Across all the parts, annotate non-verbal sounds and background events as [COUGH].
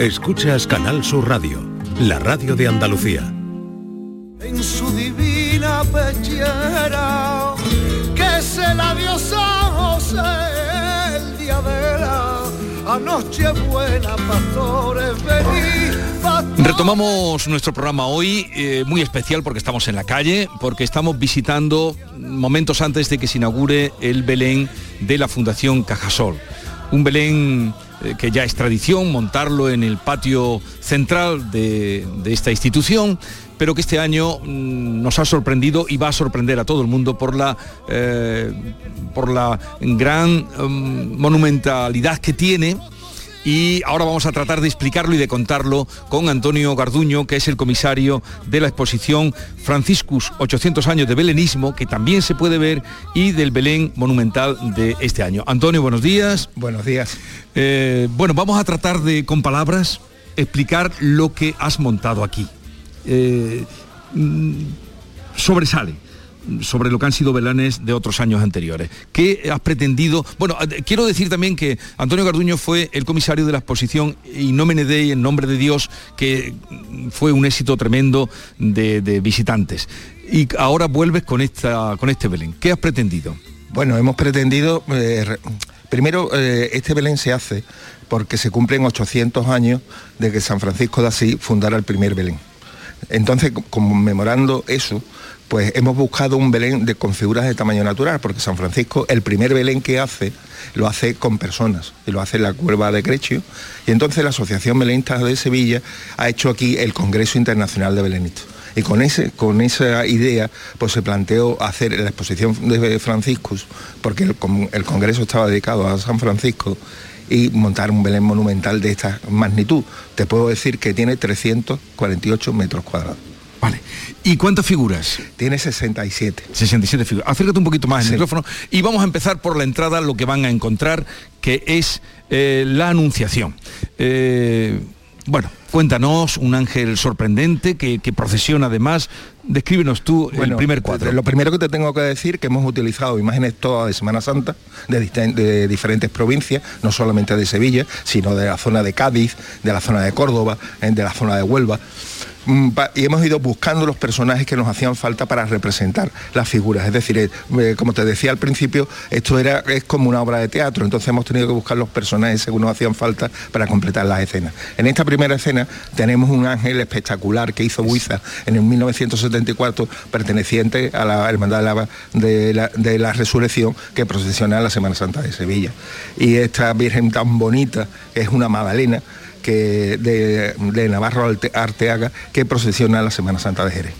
Escuchas Canal Sur Radio, la radio de Andalucía. En su divina pechera, que se la dio San José el día de la anoche buena, pastores, venid, pastores. Retomamos nuestro programa hoy, eh, muy especial porque estamos en la calle, porque estamos visitando momentos antes de que se inaugure el Belén de la Fundación Cajasol. Un Belén eh, que ya es tradición montarlo en el patio central de, de esta institución, pero que este año mm, nos ha sorprendido y va a sorprender a todo el mundo por la, eh, por la gran mm, monumentalidad que tiene y ahora vamos a tratar de explicarlo y de contarlo con Antonio Garduño, que es el comisario de la exposición Franciscus 800 años de belenismo, que también se puede ver, y del Belén monumental de este año. Antonio, buenos días. Buenos días. Eh, bueno, vamos a tratar de, con palabras, explicar lo que has montado aquí. Eh, mm, sobresale sobre lo que han sido velanes de otros años anteriores. ¿Qué has pretendido? Bueno, eh, quiero decir también que Antonio Garduño fue el comisario de la exposición y no Dei en nombre de Dios, que fue un éxito tremendo de, visitantes. Y ahora vuelves con, esta, con este Belén. ¿Qué has pretendido? Bueno, hemos pretendido, eh, primero, eh, este Belén se hace porque se cumplen 800 años de que San Francisco de Asís fundara el primer Belén. Entonces, co- conmemorando eso, pues hemos buscado un Belén de, con figuras de tamaño natural, porque San Francisco, el primer Belén que hace, lo hace con personas, y lo hace en la cuerva de Creccio. Y entonces la Asociación Belenista de Sevilla ha hecho aquí el Congreso Internacional de Belenistas. Y con, ese, con esa idea pues se planteó hacer la exposición de Franciscus, porque el, el Congreso estaba dedicado a San Francisco, y montar un Belén monumental de esta magnitud. Te puedo decir que tiene 348 metros cuadrados. Vale. ¿Y cuántas figuras? Tiene 67. 67 figuras. Acércate un poquito más el Sí. micrófono y vamos a empezar por la entrada, lo que van a encontrar, que es eh, la Anunciación. Eh, bueno, cuéntanos un ángel sorprendente que, que procesiona además. Descríbenos tú el primer cuadro. Lo primero que te tengo que decir que hemos utilizado imágenes todas de Semana Santa, de, diferentes provincias, no solamente de Sevilla, sino de la zona de Cádiz, de la zona de Córdoba, de la zona de Huelva. Mm, Y hemos ido buscando los personajes que nos hacían falta para representar las figuras. Es decir, eh, como te decía al principio, esto era, es como una obra de teatro, entonces hemos tenido que buscar los personajes según nos hacían falta para completar las escenas. En esta primera escena tenemos un ángel espectacular que hizo Buiza en el 1974, perteneciente a la Hermandad de la, de la- Resurrección que procesiona en la Semana Santa de Sevilla. Y esta Virgen tan bonita es una Magdalena que de, de Navarro Arte- Arteaga que procesiona la Semana Santa de Jerez.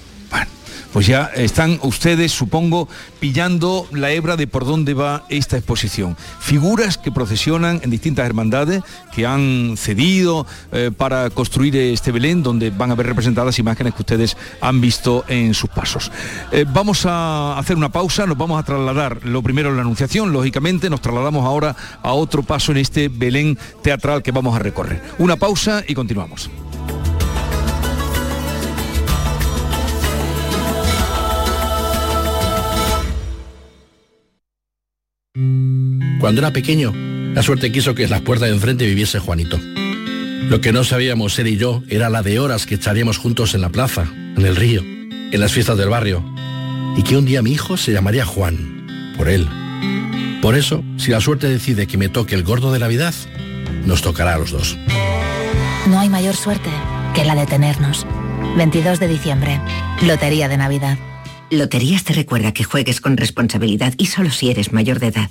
Pues ya están ustedes, supongo, pillando la hebra de por dónde va esta exposición. Figuras que procesionan en distintas hermandades que han cedido eh, para construir este Belén, donde van a ver representadas imágenes que ustedes han visto en sus pasos. Eh, vamos a hacer una pausa, nos vamos a trasladar lo primero en la anunciación, lógicamente, nos trasladamos ahora a otro paso en este Belén teatral que vamos a recorrer. Una pausa y continuamos. Cuando era pequeño, la suerte quiso que en las puertas de enfrente viviese Juanito. Lo que no sabíamos él y yo era la de horas que echaríamos juntos en la plaza, en el río, en las fiestas del barrio. Y que un día mi hijo se llamaría Juan, por él. Por eso, si la suerte decide que me toque el gordo de Navidad, nos tocará a los dos. No hay mayor suerte que la de tenernos. 22 de diciembre, Lotería de Navidad. Loterías te recuerda que juegues con responsabilidad y solo si eres mayor de edad.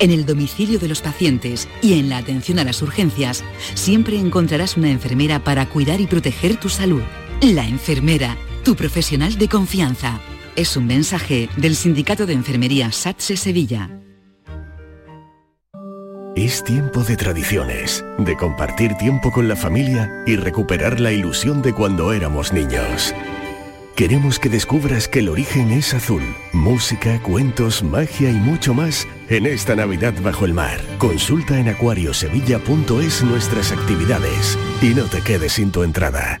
en el domicilio de los pacientes y en la atención a las urgencias, siempre encontrarás una enfermera para cuidar y proteger tu salud. La enfermera, tu profesional de confianza. Es un mensaje del Sindicato de Enfermería SATSE Sevilla. Es tiempo de tradiciones, de compartir tiempo con la familia y recuperar la ilusión de cuando éramos niños. Queremos que descubras que el origen es azul. Música, cuentos, magia y mucho más en esta Navidad bajo el mar. Consulta en acuariosevilla.es nuestras actividades y no te quedes sin tu entrada.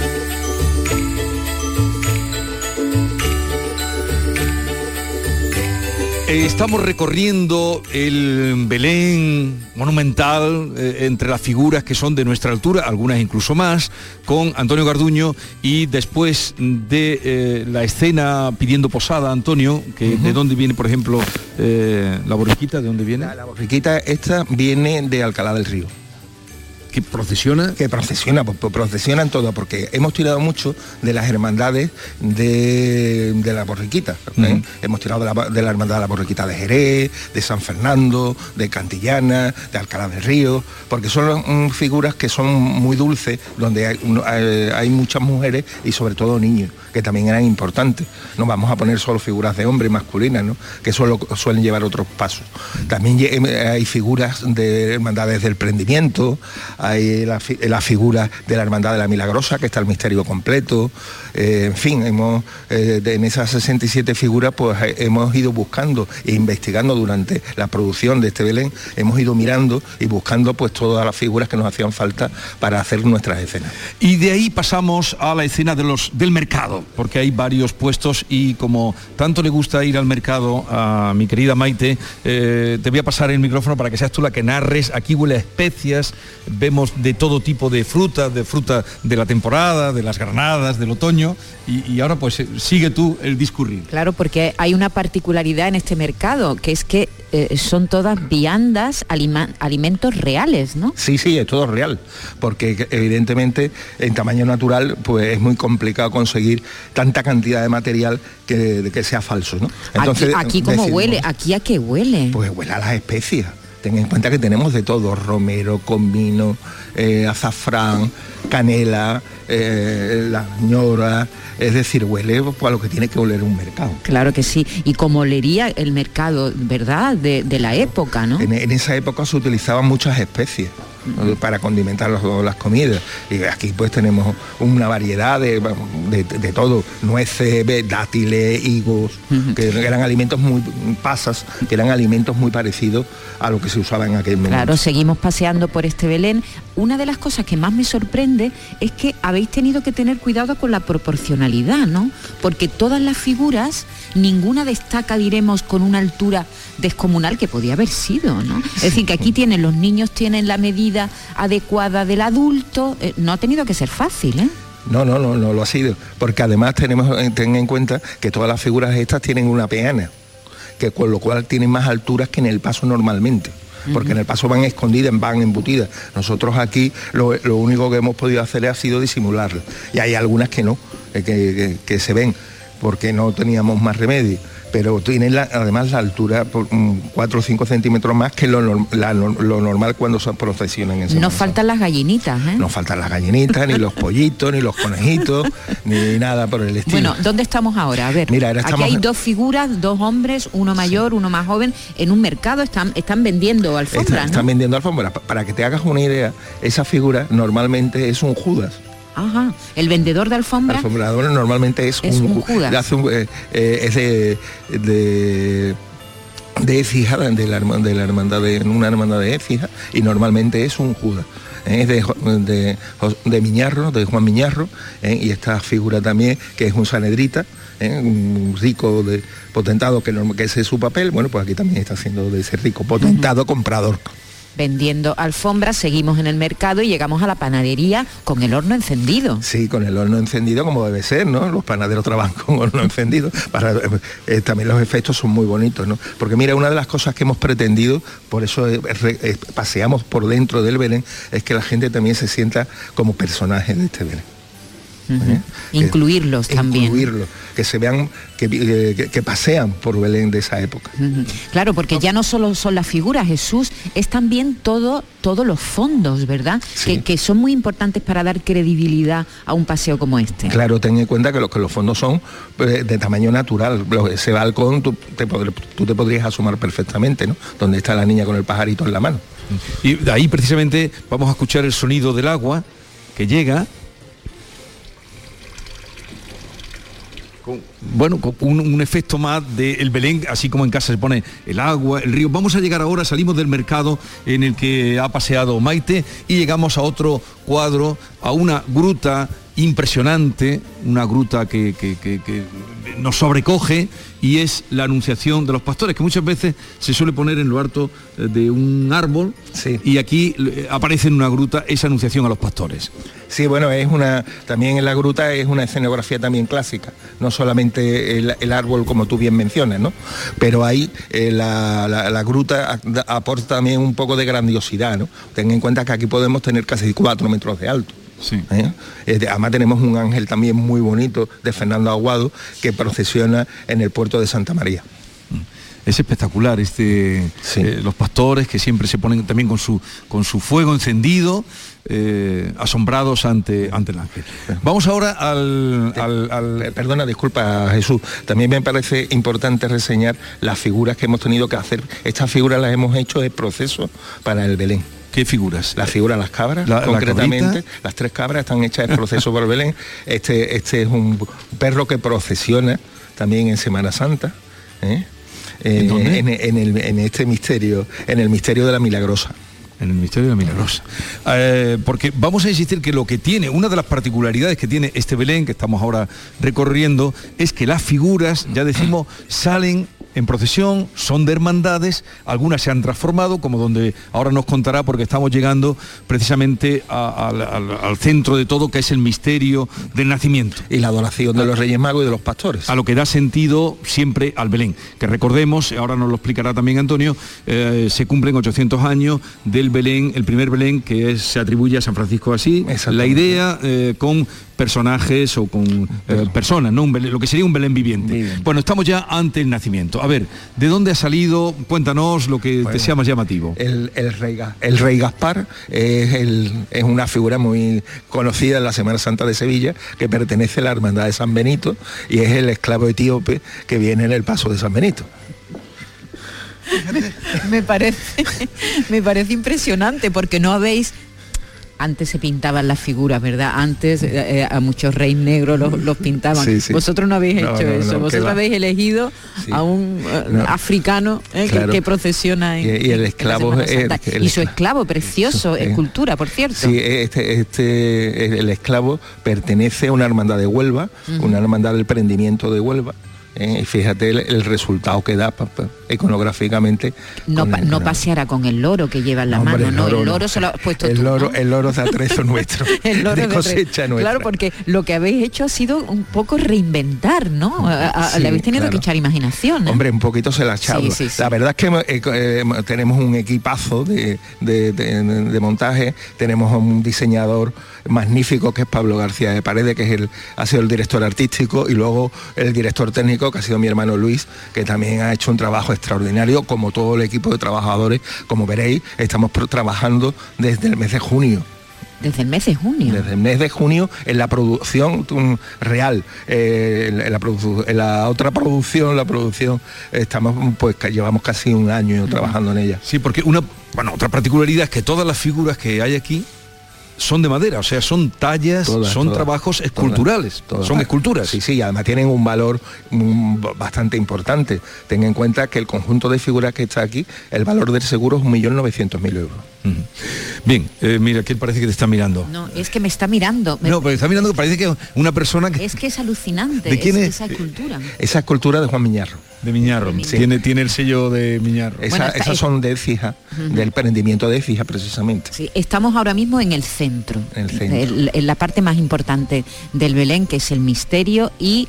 Estamos recorriendo el Belén monumental eh, entre las figuras que son de nuestra altura, algunas incluso más, con Antonio Garduño y después de eh, la escena pidiendo posada, Antonio, que de dónde viene, por ejemplo, eh, la borriquita, ¿de dónde viene? La, la borriquita esta viene de Alcalá del Río. ¿Que procesiona? Que procesiona, pues, pues procesionan todo, porque hemos tirado mucho de las hermandades de, de la borriquita. ¿eh? Hemos tirado de la, de la hermandad de la borriquita de Jerez, de San Fernando, de Cantillana, de Alcalá del Río, porque son mm, figuras que son muy dulces, donde hay, muchas mujeres y sobre todo niños, que también eran importantes. No vamos a poner solo figuras de hombres masculinas, ¿no? que solo suelen llevar otros pasos. También lle- hay figuras de hermandades del prendimiento, hay la, la figura de la hermandad de la milagrosa, que está el misterio completo. Eh, en fin, hemos, eh, en esas 67 figuras pues eh, hemos ido buscando e investigando durante la producción de este Belén, hemos ido mirando y buscando pues todas las figuras que nos hacían falta para hacer nuestras escenas. Y de ahí pasamos a la escena de los, del mercado, porque hay varios puestos y como tanto le gusta ir al mercado a mi querida Maite, te voy a pasar el micrófono para que seas tú la que narres. Aquí huele a especias, vemos de todo tipo de frutas, de fruta de la temporada, de las granadas, del otoño, y, y ahora pues eh, sigue tú el discurrir. Claro, porque hay una particularidad en este mercado, que es que eh, son todas viandas, alima- alimentos reales, ¿no? Sí, sí, es todo real, porque evidentemente en tamaño natural pues es muy complicado conseguir tanta cantidad de material que, que sea falso, ¿no? aquí, aquí como decidimos, huele, aquí a qué huele. Pues huele a las especias. Ten en cuenta que tenemos de todo, romero, comino, eh, azafrán, canela, eh, la ñora, es decir, huele pues, a lo que tiene que oler un mercado. Claro que sí. Y como olería el mercado, ¿verdad? De, de la época, ¿no? En, en esa época se utilizaban muchas especies para condimentar los- las comidas. Y aquí pues tenemos una variedad de, de- de todo, nueces, ve- dátiles, higos, que eran alimentos muy, pasas, que eran alimentos muy parecidos a lo que se usaba en aquel momento. Claro, seguimos paseando por este Belén. Una de las cosas que más me sorprende es que habéis tenido que tener cuidado con la proporcionalidad, ¿no? Porque todas las figuras, ninguna destaca, diremos, con una altura descomunal que podía haber sido, ¿no? Es decir, que aquí tienen, los niños tienen la medida adecuada del adulto, eh, no ha tenido que ser fácil, ¿eh? No, no, no, no lo ha sido. Porque además tenemos, ten en cuenta que todas las figuras estas tienen una peana, que con lo cual tienen más alturas que en el paso normalmente. Porque en el paso van escondidas, van embutidas. Nosotros aquí lo, lo único que hemos podido hacer ha sido disimularlo. Y hay algunas que no, eh, que- que se ven, porque no teníamos más remedio. Pero tienen la- además la altura por 4 o 5 centímetros más que lo, la- lo normal cuando se procesionan en Semana Nos faltan las gallinitas, ¿eh? no faltan las gallinitas, ni los pollitos, ni los conejitos, [LAUGHS] ni nada por el estilo. Bueno, ¿dónde estamos ahora? A ver, Mira, ahora aquí hay dos figuras, dos hombres, uno mayor, uno más joven, en un mercado están, están vendiendo alfombras, Están, ¿no? están vendiendo alfombras. Pa- Para que te hagas una idea, esa figura normalmente es un Judas. Ajá, el vendedor de alfombras Alfombrador normalmente es, Es un Ju- Judas. hace un- eh, eh, es de, de de Écija, de la, herma- de la hermandad de una hermandad de Écija, y normalmente es un Judas. ¿eh? Es de, de, Miñarro, de Juan Miñarro, ¿eh? y esta figura también, que es un sanedrita, ¿eh? un rico de potentado, que, norm- que ese es su papel, bueno, pues aquí también está siendo de ese rico potentado comprador. Vendiendo alfombras, seguimos en el mercado y llegamos a la panadería con el horno encendido. Sí, con el horno encendido como debe ser, ¿no? Los panaderos trabajan [LAUGHS] con horno encendido. Para, eh, también los efectos son muy bonitos, ¿no? Porque mira, una de las cosas que hemos pretendido, por eso eh, eh, paseamos por dentro del Belén, es que la gente también se sienta como personaje de este Belén. Ujú. Incluirlos también. Incluirlos, que se vean, que, eh, que- que pasean por Belén de esa época. Claro, porque ya no solo son las figuras, Jesús, es también todo, todos los fondos, ¿verdad? Que, que son muy importantes para dar credibilidad a un paseo como este. Claro, ten en cuenta que los, que los fondos son pues, de tamaño natural. Ese balcón tú te, podr- tú te podrías asomar perfectamente, ¿no? Donde está la niña con el pajarito en la mano. Y de ahí precisamente vamos a escuchar el sonido del agua que llega. Bueno, un, un efecto más del Belén, así como en casa se pone el agua, el río. Vamos a llegar ahora, salimos del mercado en el que ha paseado Maite y llegamos a otro cuadro, a una gruta impresionante, una gruta que, que- que- que nos sobrecoge y es la anunciación de los pastores, que muchas veces se suele poner en lo alto eh, de un árbol y aquí eh, aparece en una gruta esa anunciación a los pastores. Sí, bueno, es una, también en la gruta es una escenografía también clásica, no solamente el, el árbol como tú bien mencionas, ¿no? Pero ahí eh, la, la- la gruta aporta también un poco de grandiosidad, ¿no? Ten en cuenta que aquí podemos tener casi cuatro metros de alto. ¿Eh? Eh, de- además tenemos un ángel también muy bonito de Fernando Aguado que procesiona en el puerto de Santa María. Es espectacular este eh, los pastores que siempre se ponen también con su con su fuego encendido, eh, asombrados ante ante el ángel. Vamos ahora al, al- Eh, Perdona, disculpa Jesús, también me parece importante reseñar las figuras que hemos tenido que hacer. Estas figuras las hemos hecho de proceso para el Belén. ¿Qué figuras? Las figuras, las cabras, La- concretamente. las tres cabras están hechas de proceso por Belén. [LAUGHS] Este, este es un perro que procesiona también en Semana Santa. ¿eh? Eh, ¿En dónde? en- en el- en este misterio, en el misterio de la milagrosa. en el misterio de la milagrosa. Eh, porque vamos a insistir que lo que tiene, una de las particularidades que tiene este Belén que estamos ahora recorriendo, es que las figuras, ya decimos, salen en procesión, son de hermandades, algunas se han transformado, como donde ahora nos contará, porque estamos llegando precisamente a- al, al- al centro de todo, que es el misterio del nacimiento. Y la adoración de los Reyes Magos y de los pastores. A lo que da sentido siempre al Belén. Que recordemos, ahora nos lo explicará también Antonio, eh, se cumplen 800 años del Belén, el primer Belén que es- se atribuye a San Francisco así. La idea eh, con personajes o con eh, personas, ¿no? Un Belén- lo que sería un Belén viviente. Bueno, estamos ya ante el nacimiento. A ver, ¿de dónde ha salido? Cuéntanos lo que te sea más llamativo. El, el rey, el rey Gaspar es, el- es una figura muy conocida en la Semana Santa de Sevilla que pertenece a la hermandad de San Benito y es el esclavo etíope que viene en el paso de San Benito. me parece [LAUGHS] me parece impresionante porque no habéis antes se pintaban las figuras, ¿verdad? Antes eh, eh, a muchos reyes negros los, los pintaban. Sí, sí. Vosotros no habéis No, hecho no, eso. no, ¿qué Vosotros habéis elegido a un eh, No. africano eh, que- Claro. que, procesiona en, Y- y el esclavo el y su esclavo. precioso, escultura, por cierto. Sí, este, este, el esclavo pertenece a una hermandad de Huelva, una hermandad del prendimiento de Huelva, ¿eh? y fíjate el, el resultado que da pa- pa- iconográficamente. No, pa- el- no con- paseara con el loro que lleva en la mano, el no, loro el no. loro se lo has puesto el tú, loro, el loro de atrezo [LAUGHS] nuestro, El loro de de cosecha tre- nuestra. Claro, porque lo que habéis hecho ha sido un poco reinventar, ¿no? Sí, le habéis tenido claro. que echar imaginación. ¿eh? Hombre, un poquito se la ha echado. Sí, sí. La verdad es que eh, eh, tenemos un equipazo de, de- de- de montaje, tenemos un diseñador magnífico que es Pablo García de Paredes, que es el, ha sido el director artístico, y luego el director técnico, que ha sido mi hermano Luis, que también ha hecho un trabajo extraordinario, como todo el equipo de trabajadores, como veréis, estamos trabajando desde el mes de junio. Desde el mes de junio. Desde el mes de junio en la producción mm, real, eh, en, la produ- en la otra producción, la producción, estamos pues que llevamos casi un año trabajando en ella. Sí, porque una, bueno, otra particularidad es que todas las figuras que hay aquí son de madera, o sea, son tallas, Todas, son todas, trabajos esculturales, todas. son esculturas. Sí, sí, y además tienen un valor bastante importante. Ten en cuenta que el conjunto de figuras que está aquí, el valor del seguro es 1.900.000 euros. Bien, eh, mira, que parece que te está mirando. No, es que me está mirando. Me- No, pero está mirando que parece que una persona que Es que es alucinante ¿De quién es- es? esa escultura. Esa escultura de Juan Miñarro. De Miñarro, tiene tiene el sello de Miñarro. Esa- Bueno, está- esas es- son de Ujú. del prendimiento de Écija precisamente. Sí, estamos ahora mismo en el centro, En el centro. el- en la parte más importante del Belén, que es el misterio y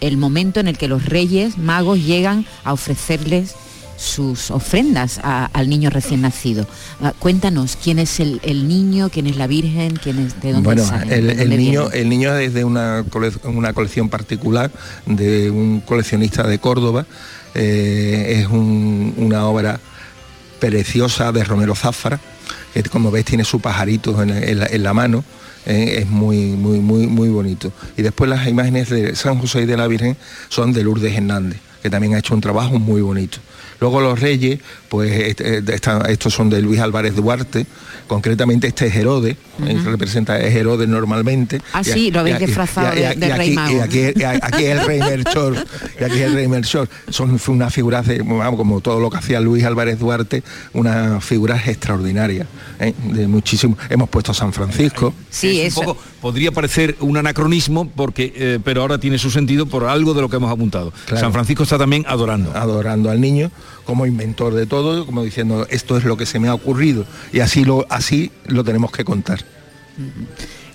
el momento en el que los reyes magos llegan a ofrecerles sus ofrendas a- al niño recién nacido. Ah, cuéntanos, ¿quién es el, el niño, quién es la Virgen, quién es de dónde Bueno, sale, el, el niño, el niño es de una, cole- una colección particular de un coleccionista de Córdoba. eh, es un- una obra preciosa de Romero Záfara, que como veis tiene su pajarito en, en la, en la mano. eh, es muy, muy, muy, muy bonito. Y después las imágenes de San José y de la Virgen son de Lourdes Hernández, que también ha hecho un trabajo muy bonito. Luego los reyes, pues de esta- estos son de Luis Álvarez Duarte, concretamente este es Herodes, eh, representa es Herodes normalmente. Ah, Y sí, lo habéis disfrazado y de- y de aquí- rey mago. Y aquí, y aquí es el rey Melchor, y aquí es el rey Melchor. Son unas figuras de, vamos, como todo lo que hacía Luis Álvarez Duarte, unas figuras extraordinarias, ¿eh? de muchísimo. Hemos puesto a San Francisco. Sí, Es un poco- podría parecer un anacronismo, porque, eh, pero ahora tiene su sentido por algo de lo que hemos apuntado. Claro. San Francisco está también adorando. adorando al niño como inventor de todo, como diciendo esto es lo que se me ha ocurrido y así lo así lo tenemos que contar.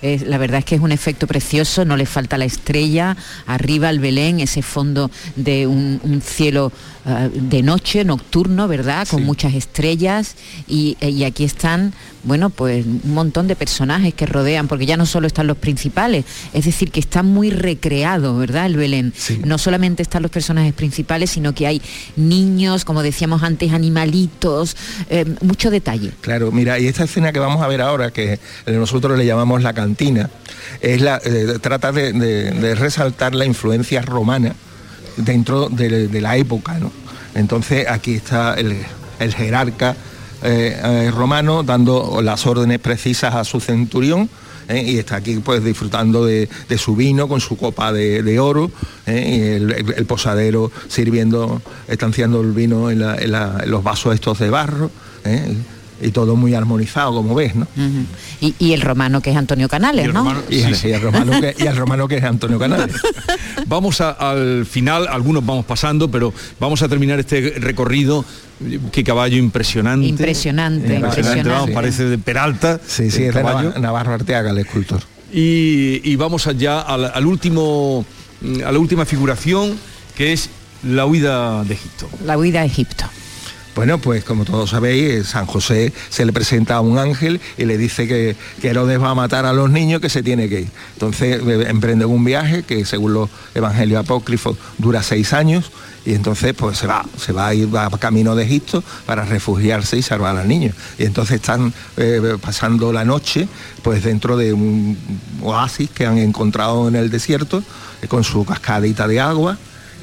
Es- la verdad es que es un efecto precioso, no le falta la estrella, arriba el Belén, ese fondo de un, un cielo ah, de noche, nocturno, ¿verdad? Con muchas estrellas y, y aquí están, bueno, pues un montón de personajes que rodean, porque ya no solo están los principales, es decir, que está muy recreado, ¿verdad? El Belén. No solamente están los personajes principales, sino que hay niños, como decíamos antes, animalitos, eh, mucho detalle. Claro, mira, y esta escena que vamos a ver ahora, que nosotros le llamamos la cantina, es la, eh, trata de, de- de resaltar la influencia romana dentro de, de la época, ¿no? Entonces aquí está el, el jerarca eh, eh, romano dando las órdenes precisas a su centurión. ¿eh? y está aquí pues disfrutando de, de su vino con su copa de, de oro y el, posadero sirviendo, estanciando el vino en, la- en los vasos estos de barro. Y todo muy armonizado como ves, ¿no? Y, y el romano que es Antonio Canales, ¿no? Y, el, y el romano que, y el romano que es Antonio [LAUGHS] Canales. Vamos a- al final, algunos vamos pasando, pero vamos a terminar este recorrido. Qué caballo impresionante. Impresionante, Vamos, impresionante. parece de Peralta. Sí, sí, el es de caballo. Navarro, Navarro Arteaga, el escultor. Y, y vamos allá al, al último, a la última figuración, que es la huida de Egipto. La huida a Egipto. Bueno, pues como todos sabéis, San José se le presenta a un ángel y le dice que, que Herodes va a matar a los niños, que se tiene que ir. Entonces eh, emprende un viaje que según los evangelios apócrifos dura seis años y entonces pues se va, se va a ir va camino de Egipto para refugiarse y salvar al niño. Y entonces están eh, pasando la noche pues dentro de un oasis que han encontrado en el desierto eh, con su cascadita de agua.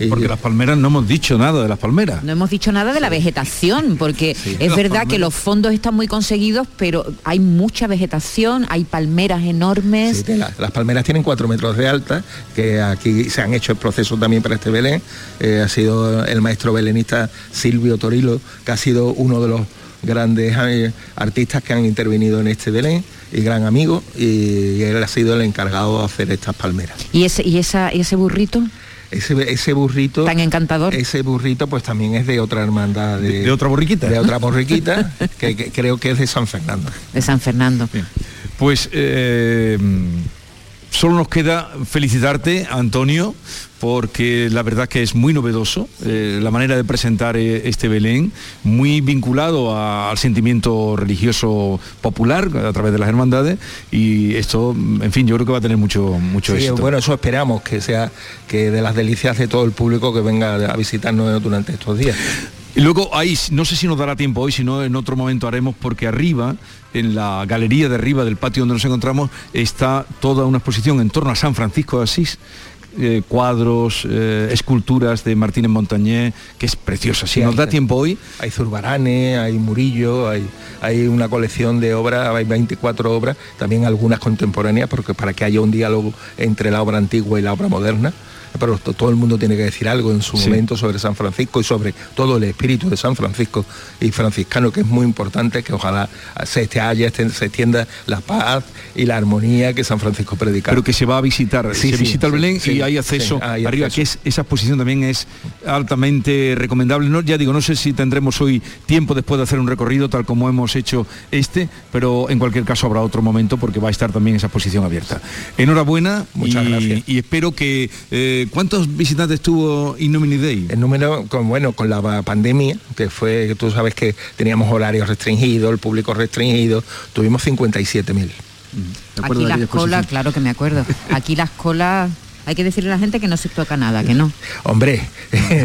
Porque las palmeras no hemos dicho nada de las palmeras. No hemos dicho nada de la vegetación, porque es verdad que los fondos están muy conseguidos, pero hay mucha vegetación, hay palmeras enormes. Sí, que la- las palmeras tienen cuatro metros de alta, que aquí se han hecho el proceso también para este Belén. Eh, ha sido el maestro belenista Silvio Torilo, que ha sido uno de los grandes eh, artistas que han intervenido en este Belén y gran amigo, y él ha sido el encargado de hacer estas palmeras. ¿Y ese, y esa, y ese burrito? Ese, ese burrito... Tan encantador. Ese burrito pues también es de otra hermandad. De, ¿De otra borriquita? De otra borriquita, [LAUGHS] que, que creo que es de San Fernando. De San Fernando. Pues eh, solo nos queda felicitarte, Antonio, porque la verdad que es muy novedoso eh, la manera de presentar eh, este Belén, muy vinculado a- al sentimiento religioso popular a través de las hermandades y esto, en fin, yo creo que va a tener mucho, mucho Sí, éxito. bueno, eso esperamos, que sea que de las delicias de todo el público que venga a visitarnos durante estos días. Y luego ahí, no sé si nos dará tiempo hoy, si no en otro momento haremos, porque arriba, en la galería de arriba del patio donde nos encontramos, está toda una exposición en torno a San Francisco de Asís, eh, cuadros, eh, esculturas de Martínez Montañé, que es preciosa. Si Sí, nos da tiempo hoy, Hay Zurbarane, hay Murillo, hay, hay una colección de obras, hay 24 obras, también algunas contemporáneas, porque para que haya un diálogo entre la obra antigua y la obra moderna. Pero to- todo el mundo tiene que decir algo en su Sí. momento sobre San Francisco y sobre todo el espíritu de San Francisco y franciscano, que es muy importante, que ojalá se, este haya, este- se extienda la paz y la armonía que San Francisco predicaba. pero que se va a visitar. Sí, se sí, visita el Belén y hay acceso hay arriba, acceso. que es, esa exposición también es altamente recomendable. No, ya digo, no sé si tendremos hoy tiempo después de hacer un recorrido tal como hemos hecho este, pero en cualquier caso habrá otro momento porque va a estar también esa exposición abierta. Enhorabuena Muchas y, gracias. y espero que... eh, ¿Cuántos visitantes tuvo Innomini Day? El número, con, bueno, con la pandemia, que fue, tú sabes que teníamos horarios restringidos, el público restringido, tuvimos 57.000. Aquí las colas, claro que me acuerdo. Aquí las colas, hay que decirle a la gente que no se toca nada, que no. Hombre,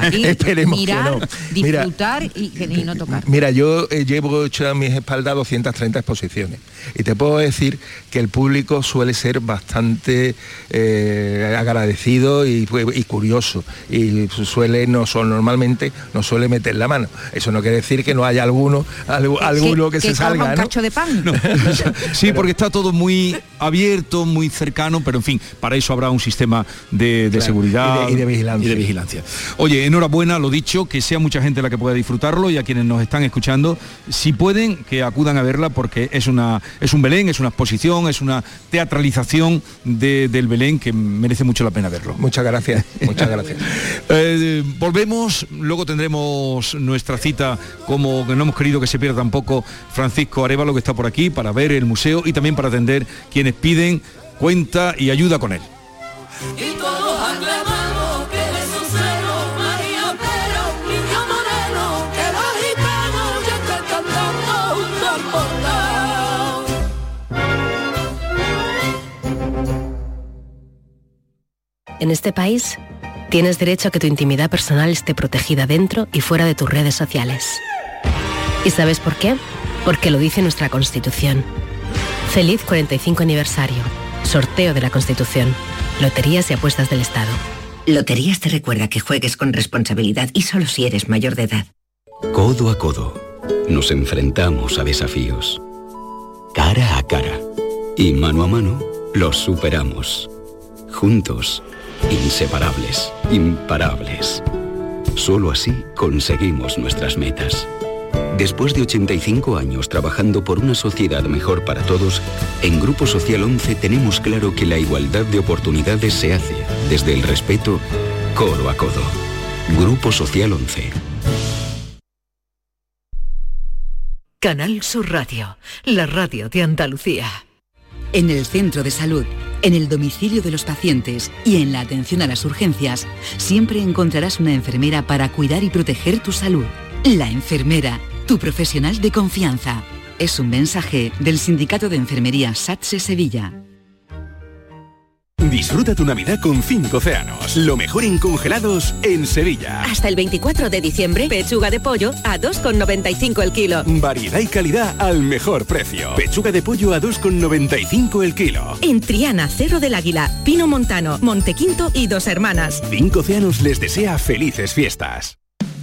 Aquí [LAUGHS] esperemos mirar, que no. Mira, disfrutar y, que- y no tocar. Mira, yo eh, llevo hecho a mis espaldas 230 exposiciones y te puedo decir que el público suele ser bastante eh, agradecido y, y curioso y suele no son normalmente no suele meter la mano. Eso no quiere decir que no haya alguno algu- alguno que, se coja salga, un ¿no? cacho de pan. [LAUGHS] Sí, porque está todo muy abierto, muy cercano, pero en fin, para eso habrá un sistema de, de Claro, seguridad y de- y de vigilancia. y de vigilancia. Oye, enhorabuena, lo dicho, que sea mucha gente la que pueda disfrutarlo y a quienes nos están escuchando, si pueden, que acudan a verla porque es una es un Belén, es una exposición, es una teatralización de- del Belén que merece mucho la pena verlo. Muchas gracias, [LAUGHS] muchas gracias. Eh, volvemos, luego tendremos nuestra cita como que no hemos querido que se pierda tampoco Francisco Arevalo que está por aquí para ver el museo y también para atender quienes piden cuenta y ayuda con él. Y todos aclamamos que de su seno María niño moreno, que los gitanos ya están cantando junto. En este país, tienes derecho a que tu intimidad personal esté protegida dentro y fuera de tus redes sociales. ¿Y sabes por qué? Porque lo dice nuestra Constitución. Feliz 45 aniversario. Sorteo de la Constitución. Loterías y apuestas del Estado. Loterías te recuerda que juegues con responsabilidad y solo si eres mayor de edad. Codo a codo, nos enfrentamos a desafíos. Cara a cara. Y mano a mano, los superamos. Juntos, inseparables, imparables. Solo así conseguimos nuestras metas. Después de 85 años trabajando por una sociedad mejor para todos, en Grupo Social 11 tenemos claro que la igualdad de oportunidades se hace desde el respeto codo a codo. Grupo Social 11. Canal Sur Radio, la radio de Andalucía. En el centro de salud, en el domicilio de los pacientes y en la atención a las urgencias, siempre encontrarás una enfermera para cuidar y proteger tu salud. La enfermera, tu profesional de confianza. Es un mensaje del Sindicato de Enfermería SATSE Sevilla. Disfruta tu Navidad con 5 océanos. Lo mejor en congelados en Sevilla. Hasta el 24 de diciembre, pechuga de pollo a 2,95 el kilo. Variedad y calidad al mejor precio. Pechuga de pollo a 2,95 el kilo. En Triana, Cerro del Águila, Pino Montano, Montequinto y Dos Hermanas. 5 océanos les desea felices fiestas.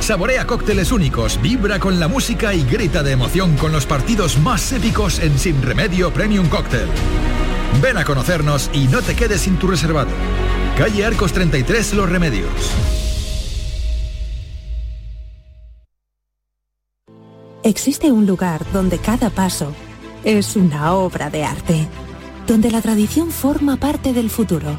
Saborea cócteles únicos, vibra con la música y grita de emoción con los partidos más épicos en Sin Remedio Premium Cóctel. Ven a conocernos y no te quedes sin tu reservado. Calle Arcos 33 Los Remedios. Existe un lugar donde cada paso es una obra de arte, donde la tradición forma parte del futuro,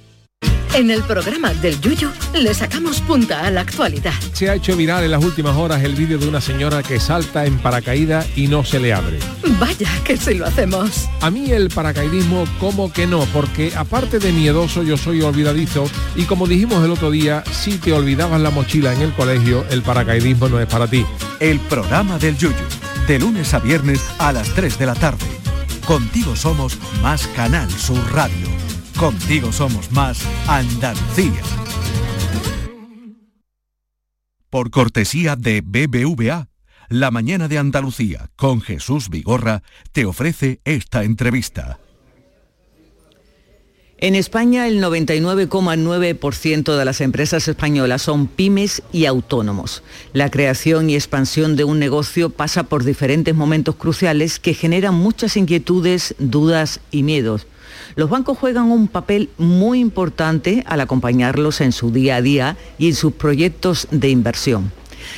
En el programa del Yuyu le sacamos punta a la actualidad. Se ha hecho viral en las últimas horas el vídeo de una señora que salta en paracaídas y no se le abre. Vaya que si lo hacemos. A mí el paracaidismo como que no, porque aparte de miedoso yo soy olvidadizo y como dijimos el otro día, si te olvidabas la mochila en el colegio, el paracaidismo no es para ti. El programa del Yuyu, de lunes a viernes a las 3 de la tarde. Contigo somos más Canal Sur Radio. Contigo somos más Andalucía. Por cortesía de BBVA, La Mañana de Andalucía con Jesús Vigorra te ofrece esta entrevista. En España el 99,9% de las empresas españolas son pymes y autónomos. La creación y expansión de un negocio pasa por diferentes momentos cruciales que generan muchas inquietudes, dudas y miedos. Los bancos juegan un papel muy importante al acompañarlos en su día a día y en sus proyectos de inversión.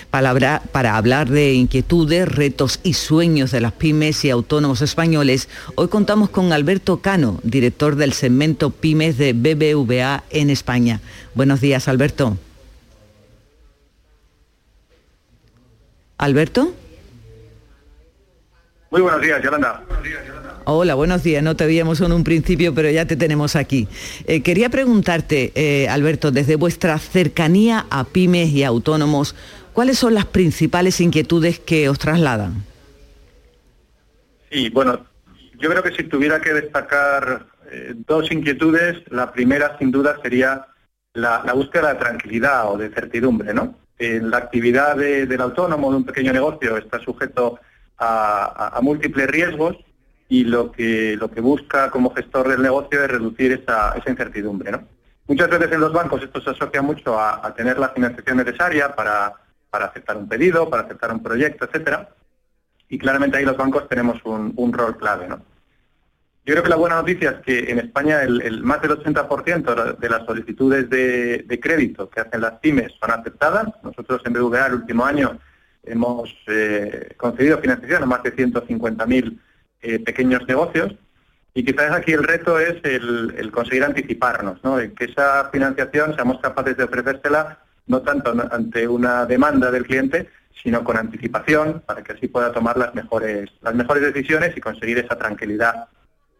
Para, para, hablar de inquietudes, retos y sueños de las pymes y autónomos españoles, hoy contamos con Alberto Cano, director del segmento pymes de BBVA en España. Buenos días, Alberto. ¿Alberto? Muy buenos días, Yolanda. Hola, buenos días. No te veíamos en un principio, pero ya te tenemos aquí. Eh, quería preguntarte, eh, Alberto, desde vuestra cercanía a pymes y autónomos, ¿cuáles son las principales inquietudes que os trasladan? Sí, bueno, yo creo que si tuviera que destacar eh, dos inquietudes, la primera sin duda sería la, búsqueda de tranquilidad o de certidumbre, ¿no? la actividad de, del autónomo, de un pequeño negocio, está sujeto a múltiples riesgos y lo que, lo que busca como gestor del negocio es reducir esa, esa incertidumbre. ¿no? Muchas veces en los bancos esto se asocia mucho a, tener la financiación necesaria para, para, aceptar un pedido, para aceptar un proyecto, etcétera, y claramente ahí los bancos tenemos un, un rol clave. ¿no? Yo creo que la buena noticia es que en España el más del 80% de las solicitudes de, de, crédito que hacen las pymes son aceptadas. Nosotros en BVA el último año hemos eh, concedido financiación a más de 150.000 eh, pequeños negocios y quizás aquí el reto es el, conseguir anticiparnos, ¿no? que esa financiación seamos capaces de ofrecérsela no tanto ante una demanda del cliente, sino con anticipación para que así pueda tomar las mejores, las mejores decisiones y conseguir esa tranquilidad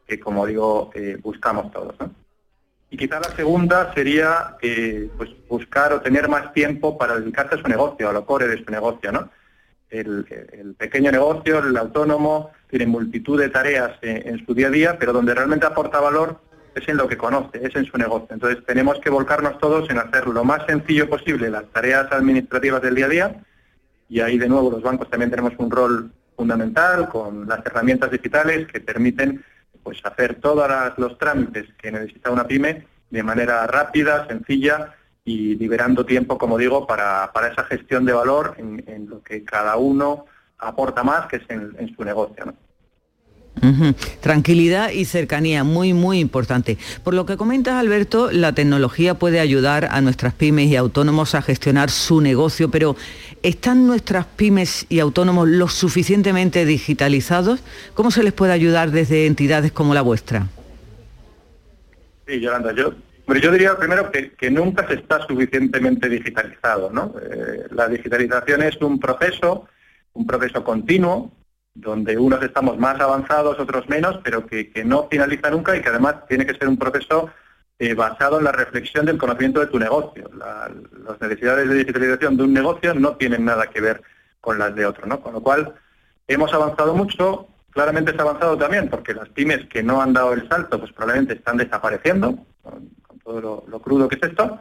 que, como digo, eh, buscamos todos. Y quizá la segunda sería eh, pues buscar o tener más tiempo para dedicarse a su negocio, a lo core de su negocio. ¿no? El, el pequeño negocio, el autónomo, tiene multitud de tareas en, su día a día, pero donde realmente aporta valor es en lo que conoce, es en su negocio. Entonces tenemos que volcarnos todos en hacer lo más sencillo posible las tareas administrativas del día a día y ahí de nuevo los bancos también tenemos un rol fundamental con las herramientas digitales que permiten pues hacer todos los trámites que necesita una pyme de manera rápida, sencilla y liberando tiempo, como digo, para, para esa gestión de valor en, en, lo que cada uno aporta más, que es en, en su negocio. ¿no? Uh -huh. Tranquilidad y cercanía, muy, muy importante. Por lo que comentas, Alberto, la tecnología puede ayudar a nuestras pymes y autónomos a gestionar su negocio, pero ¿están nuestras pymes y autónomos lo suficientemente digitalizados? ¿Cómo se les puede ayudar desde entidades como la vuestra? Sí, Yolanda, yo Pero yo diría primero que, nunca se está suficientemente digitalizado, ¿no? Eh, la digitalización es un proceso, un proceso continuo, donde unos estamos más avanzados, otros menos, pero que, no finaliza nunca y que además tiene que ser un proceso eh, basado en la reflexión del conocimiento de tu negocio. La- las necesidades de digitalización de un negocio no tienen nada que ver con las de otro, ¿no? Con lo cual, hemos avanzado mucho, claramente se ha avanzado también, porque las pymes que no han dado el salto, pues probablemente están desapareciendo, todo lo, crudo que es esto,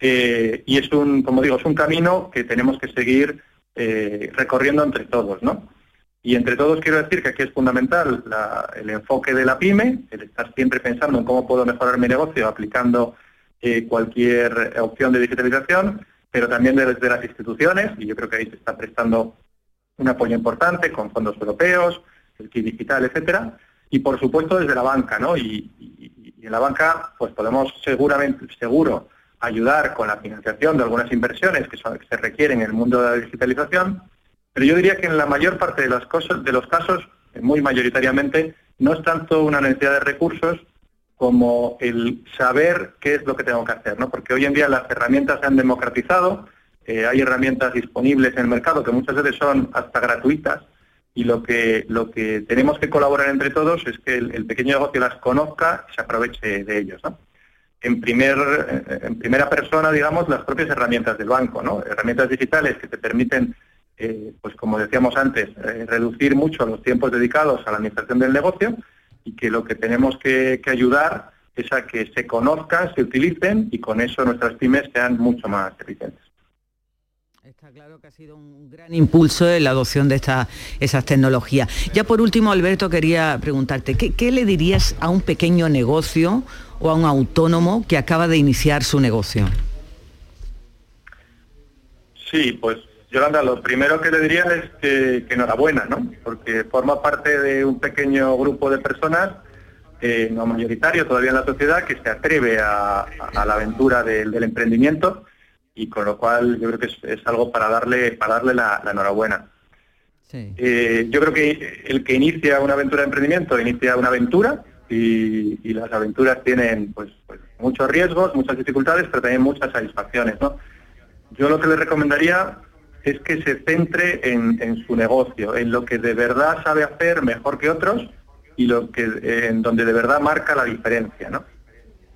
eh, y es un, como digo, es un camino que tenemos que seguir eh, recorriendo entre todos, ¿no? Y entre todos quiero decir que aquí es fundamental el enfoque de la pyme, el estar siempre pensando en cómo puedo mejorar mi negocio aplicando eh, cualquier opción de digitalización, pero también desde las instituciones, y yo creo que ahí se está prestando un apoyo importante con fondos europeos, el kit digital, etcétera, y por supuesto desde la banca, ¿no? En la banca, pues podemos seguramente, seguro, ayudar con la financiación de algunas inversiones que, se requieren en el mundo de la digitalización, pero yo diría que en la mayor parte de, las cosas, de los casos, muy mayoritariamente, no es tanto una necesidad de recursos como el saber qué es lo que tengo que hacer, ¿no? Porque hoy en día las herramientas se han democratizado, eh, hay herramientas disponibles en el mercado que muchas veces son hasta gratuitas y lo que lo que tenemos que colaborar entre todos es que el, pequeño negocio las conozca y se aproveche de ellos, ¿no? En, primer, eh, en primera persona, digamos, las propias herramientas del banco, ¿no? Herramientas digitales que te permiten eh, pues como decíamos antes, eh, reducir mucho los tiempos dedicados a la administración del negocio y que lo que tenemos que ayudar es a que se conozcan, se utilicen y con eso nuestras pymes sean mucho más eficientes. Gran impulso en la adopción de estas esas tecnologías. Ya por último, Alberto, quería preguntarte, ¿qué, le dirías a un pequeño negocio o a un autónomo que acaba de iniciar su negocio? Sí, pues Yolanda, lo primero que le diría es que, que enhorabuena, ¿no? Porque forma parte de un pequeño grupo de personas, eh, no mayoritario todavía en la sociedad, que se atreve a, la aventura del emprendimiento y con lo cual yo creo que es, es algo para darle, para darle la, la enhorabuena. Eh, yo creo que el que inicia una aventura de emprendimiento inicia una aventura y, y las aventuras tienen pues, pues, muchos riesgos, muchas dificultades, pero también muchas satisfacciones, ¿no? Yo lo que le recomendaría es que se centre en, en su negocio, en lo que de verdad sabe hacer mejor que otros y lo que en donde de verdad marca la diferencia, ¿no?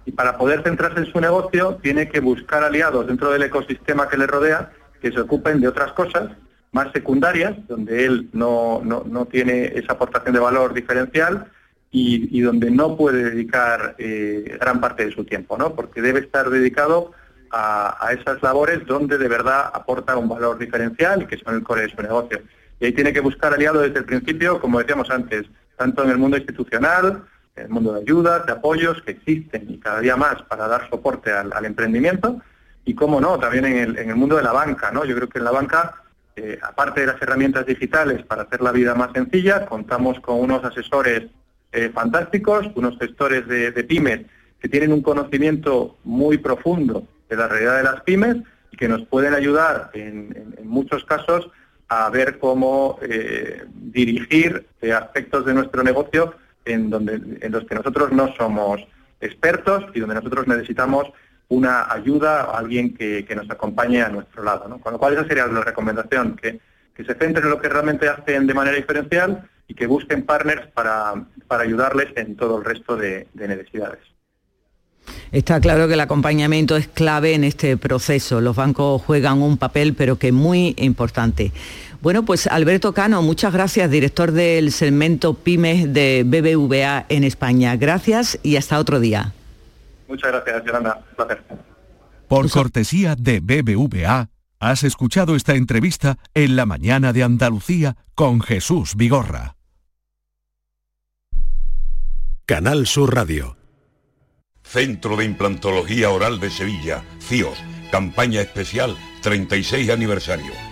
Y para poder centrarse en su negocio tiene que buscar aliados dentro del ecosistema que le rodea que se ocupen de otras cosas más secundarias, donde él no, no, no tiene esa aportación de valor diferencial y, y donde no puede dedicar eh, gran parte de su tiempo, ¿no? Porque debe estar dedicado a, a esas labores donde de verdad aporta un valor diferencial y que son el core de su negocio. Y ahí tiene que buscar aliados desde el principio, como decíamos antes, tanto en el mundo institucional, el mundo de ayudas, de apoyos que existen y cada día más para dar soporte al, emprendimiento, y cómo no, también en el, en el mundo de la banca, ¿no? Yo creo que en la banca, eh, aparte de las herramientas digitales para hacer la vida más sencilla, contamos con unos asesores eh, fantásticos, unos gestores de, pymes que tienen un conocimiento muy profundo de la realidad de las pymes y que nos pueden ayudar en, muchos casos a ver cómo eh, dirigir aspectos de nuestro negocio en, donde, en los que nosotros no somos expertos y donde nosotros necesitamos una ayuda, alguien que, que nos acompañe a nuestro lado. ¿no? Con lo cual esa sería la recomendación, que, que se centren en lo que realmente hacen de manera diferencial y que busquen partners para, para ayudarles en todo el resto de necesidades. Está claro que el acompañamiento es clave en este proceso. Los bancos juegan un papel, pero que muy importante. Bueno, pues Alberto Cano, muchas gracias, director del segmento Pymes de BBVA en España. Gracias y hasta otro día. Muchas gracias, Yolanda. Un placer. Por cortesía de BBVA, has escuchado esta entrevista en la mañana de Andalucía con Jesús Vigorra. Canal Sur Radio. Centro de Implantología Oral de Sevilla, CIOS, campaña especial 36 aniversario.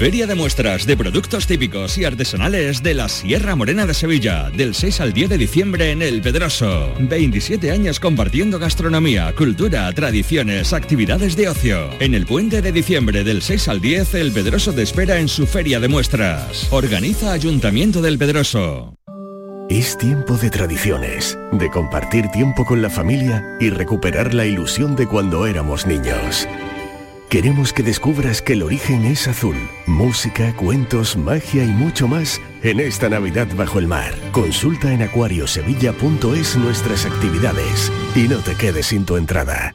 Feria de muestras de productos típicos y artesanales de la Sierra Morena de Sevilla, del 6 al 10 de diciembre en El Pedroso. 27 años compartiendo gastronomía, cultura, tradiciones, actividades de ocio. En el puente de diciembre del 6 al 10, El Pedroso te espera en su Feria de muestras. Organiza Ayuntamiento del Pedroso. Es tiempo de tradiciones, de compartir tiempo con la familia y recuperar la ilusión de cuando éramos niños. Queremos que descubras que el origen es azul. Música, cuentos, magia y mucho más en esta Navidad bajo el mar. Consulta en acuariosevilla.es nuestras actividades y no te quedes sin tu entrada.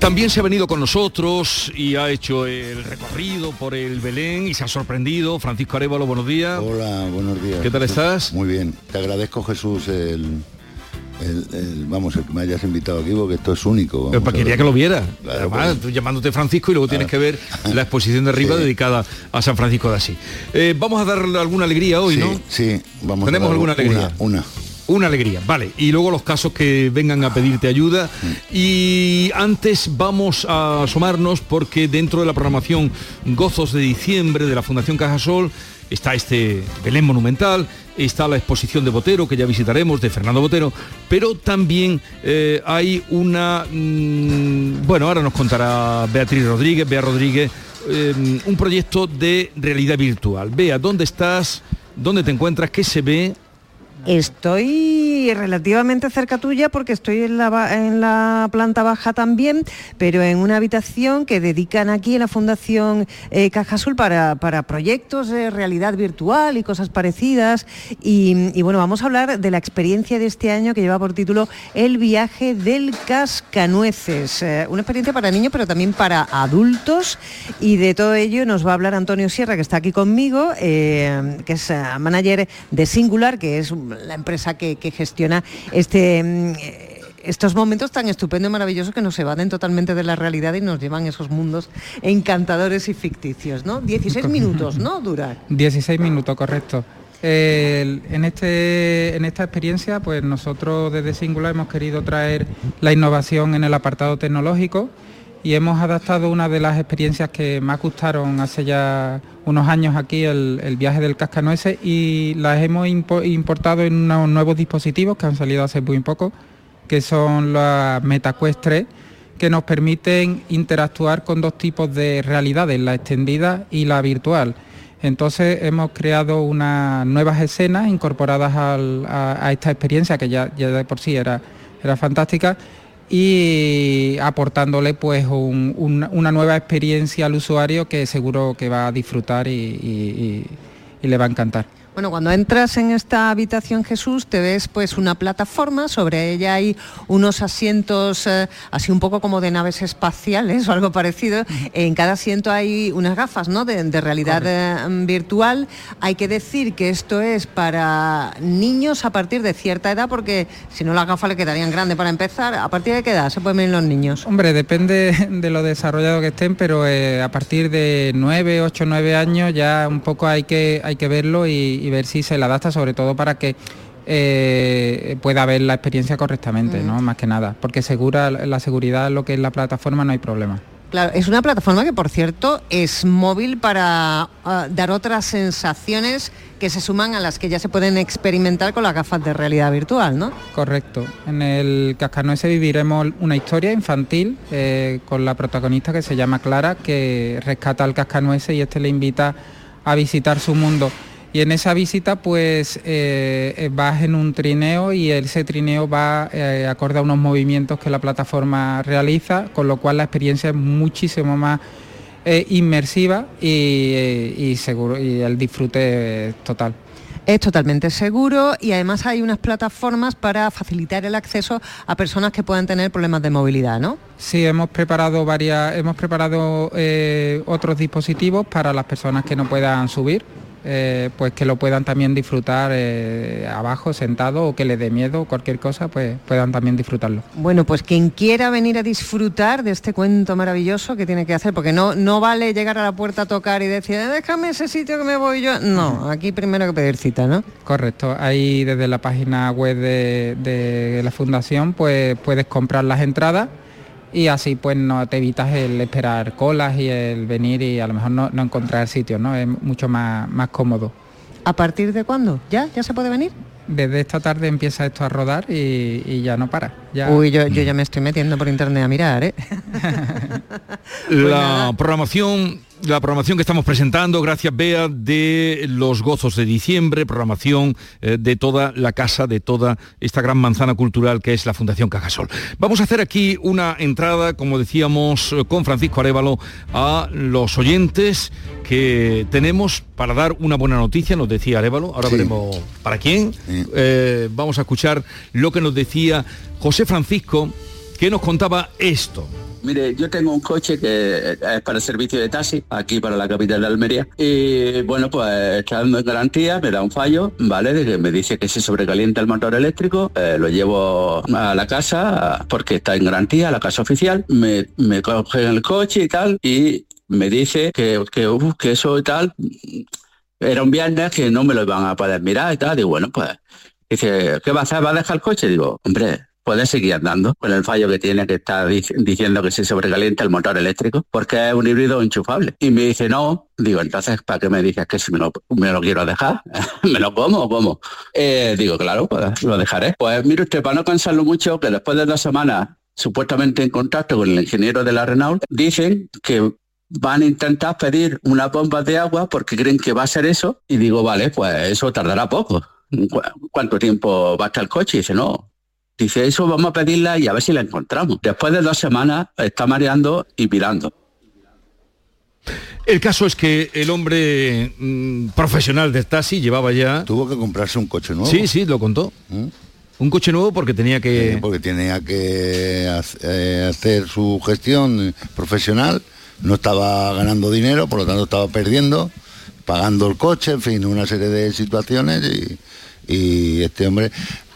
También se ha venido con nosotros y ha hecho el recorrido por el Belén y se ha sorprendido. Francisco Arevalo, buenos días. Hola, buenos días. ¿Qué tal estás? Muy bien. Te agradezco, Jesús, el, el- el- vamos, el que me hayas invitado aquí, porque esto es único. Pero a quería que lo viera. Claro, Además, pues. tú llamándote Francisco y luego tienes Ah. que ver la exposición de arriba Sí. dedicada a San Francisco de Asís. Eh, vamos a darle alguna alegría hoy, Sí, ¿no? Sí, vamos a ¿Tenemos alguna alegría? Una, una. Una alegría, vale. Y luego los casos que vengan a pedirte ayuda. Y antes vamos a asomarnos porque dentro de la programación Gozos de Diciembre de la Fundación Cajasol está este Belén Monumental, está la exposición de Botero, que ya visitaremos, de Fernando Botero, pero también eh, hay una... mm, bueno, ahora nos contará Beatriz Rodríguez, Bea Rodríguez, eh, un proyecto de realidad virtual. Bea, ¿dónde estás? ¿Dónde te encuentras? ¿Qué se ve? Estoy relativamente cerca tuya porque estoy en la, planta baja también, pero en una habitación que dedican aquí en la Fundación eh, Caja Azul para, proyectos de realidad virtual y cosas parecidas. Y, bueno, vamos a hablar de la experiencia de este año que lleva por título El viaje del cascanueces. Eh, una experiencia para niños, pero también para adultos. Y de todo ello nos va a hablar Antonio Sierra, que está aquí conmigo, eh, que es eh, manager de Singular, que es la empresa que, que gestiona este... mm, estos momentos tan estupendos y maravillosos que nos evaden totalmente de la realidad y nos llevan a esos mundos encantadores y ficticios, ¿no? 16 minutos, ¿no? Dura. 16 minutos, correcto. En, este, en esta experiencia, pues nosotros desde Singular hemos querido traer la innovación en el apartado tecnológico y hemos adaptado una de las experiencias que más gustaron hace ya unos años aquí, el, el viaje del cascanueces, y las hemos impo- importado en unos nuevos dispositivos que han salido hace muy poco, que son las MetaQuest 3, que nos permiten interactuar con dos tipos de realidades, la extendida y la virtual. Entonces hemos creado unas nuevas escenas incorporadas al- a, a esta experiencia que ya, ya de por sí era, era fantástica y aportándole pues un- un- una nueva experiencia al usuario que seguro que va a disfrutar y- y le va a encantar. Bueno, cuando entras en esta habitación Jesús, te ves pues una plataforma, sobre ella hay unos asientos eh, así un poco como de naves espaciales [LAUGHS] o algo parecido. En cada asiento hay unas gafas ¿no? de, de realidad eh, virtual. Hay que decir que esto es para niños a partir de cierta edad, porque si no las gafas le quedarían grandes para empezar. ¿A partir de qué edad se pueden venir los niños? Hombre, depende de lo desarrollado que estén, pero eh, a partir de 9, 8, 9 años ya un poco hay que, hay que verlo y, y ver si se le adapta, sobre todo para que eh, pueda ver la experiencia correctamente, ¿no? Más que nada, porque segura la seguridad, lo que es la plataforma, no hay problema. Claro, es una plataforma que, por cierto, es móvil para ah, dar otras sensaciones que se suman a las que ya se pueden experimentar con las gafas de realidad virtual, ¿no? Correcto. En el Cascanueces viviremos una historia infantil eh, con la protagonista que se llama Clara, que rescata al Cascanueces y este le invita a visitar su mundo. Y en esa visita pues eh, eh, vas en un trineo y ese trineo va eh, acorde a unos movimientos que la plataforma realiza, con lo cual la experiencia es muchísimo más inmersiva y, seguro y el disfrute es total. Es totalmente seguro y además hay unas plataformas para facilitar el acceso a personas que puedan tener problemas de movilidad, ¿no? Sí, hemos preparado varias, hemos preparado otros dispositivos para las personas que no puedan subir eh, pues que lo puedan también disfrutar eh, abajo, sentado, o que les dé miedo, cualquier cosa, pues puedan también disfrutarlo. Bueno, pues quien quiera venir a disfrutar de este cuento maravilloso, que tiene que hacer? Porque no, no vale llegar a la puerta a tocar y decir, eh, déjame ese sitio que me voy yo. No, aquí primero que pedir cita, ¿no? Correcto, ahí desde la página web de, de la fundación, pues puedes comprar las entradas y así pues no te evitas el esperar colas y el venir y a lo mejor no, encontrar sitio, ¿no? Es mucho más, más cómodo. ¿A partir de cuándo? ¿Ya? ¿Ya se puede venir? Desde esta tarde empieza esto a rodar y, ya no para. Uy, yo, yo, ya me estoy metiendo por internet a mirar, ¿eh? [LAUGHS] la pues programación la programación que estamos presentando, gracias Bea, de los gozos de diciembre, programación eh, de toda la casa, de toda esta gran manzana cultural que es la Fundación Cajasol. Vamos a hacer aquí una entrada, como decíamos, eh, con Francisco Arevalo, a los oyentes que tenemos para dar una buena noticia, nos decía Arevalo, ahora veremos para quién. Eh, vamos a escuchar lo que nos decía José Francisco, que nos contaba esto. Mire, yo tengo un coche que es para el servicio de taxi, aquí para la capital de Almería. Y bueno, pues está en garantía, me da un fallo, ¿vale? Me dice que se sobrecalienta el motor eléctrico, eh, lo llevo a la casa porque está en garantía, a la casa oficial, me, me cogen el coche y tal, y me dice que, que, que eso y tal, era un viernes que no me lo iban a poder mirar y tal, y bueno, pues dice, ¿qué va a hacer? ¿Va a dejar el coche? Digo, hombre, puede seguir andando con el fallo que tiene que estar diciendo que se sobrecalienta el motor eléctrico porque es un híbrido enchufable. Y me dice, no, digo, entonces, ¿para qué me dices que si me lo, me lo quiero dejar? [LAUGHS] ¿Me lo como o cómo? Eh, digo, claro, pues lo dejaré. Pues mire usted, para no cansarlo mucho, que después de dos semanas supuestamente en contacto con el ingeniero de la Renault, dicen que van a intentar pedir una bomba de agua porque creen que va a ser eso. Y digo, vale, pues eso tardará poco. ¿Cuánto tiempo va a estar el coche? Y dice, no, Dice, eso vamos a pedirla y a ver si la encontramos. Después de dos semanas está mareando y pirando. El caso es que el hombre mm, profesional de taxi llevaba ya... Tuvo que comprarse un coche nuevo. Sí, sí, lo contó. ¿Mm? Un coche nuevo porque tenía que... porque tenía que eh, hacer su gestión profesional, no estaba ganando dinero, por lo tanto estaba perdiendo, pagando el coche, en fin, una serie de situaciones y este hombre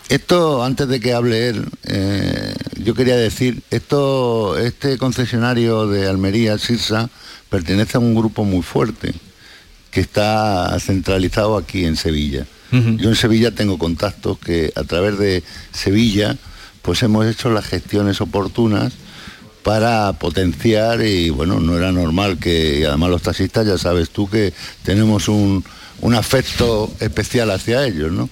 esto, antes de que hable él, eh, yo quería decir, esto, este concesionario de Almería, Sirsa, pertenece a un grupo muy fuerte que está centralizado aquí en Sevilla. Yo en Sevilla tengo contactos que a través de Sevilla pues hemos hecho las gestiones oportunas para potenciar y bueno, no era normal que, y además los taxistas ya sabes tú que tenemos un, un afecto especial hacia ellos, ¿no?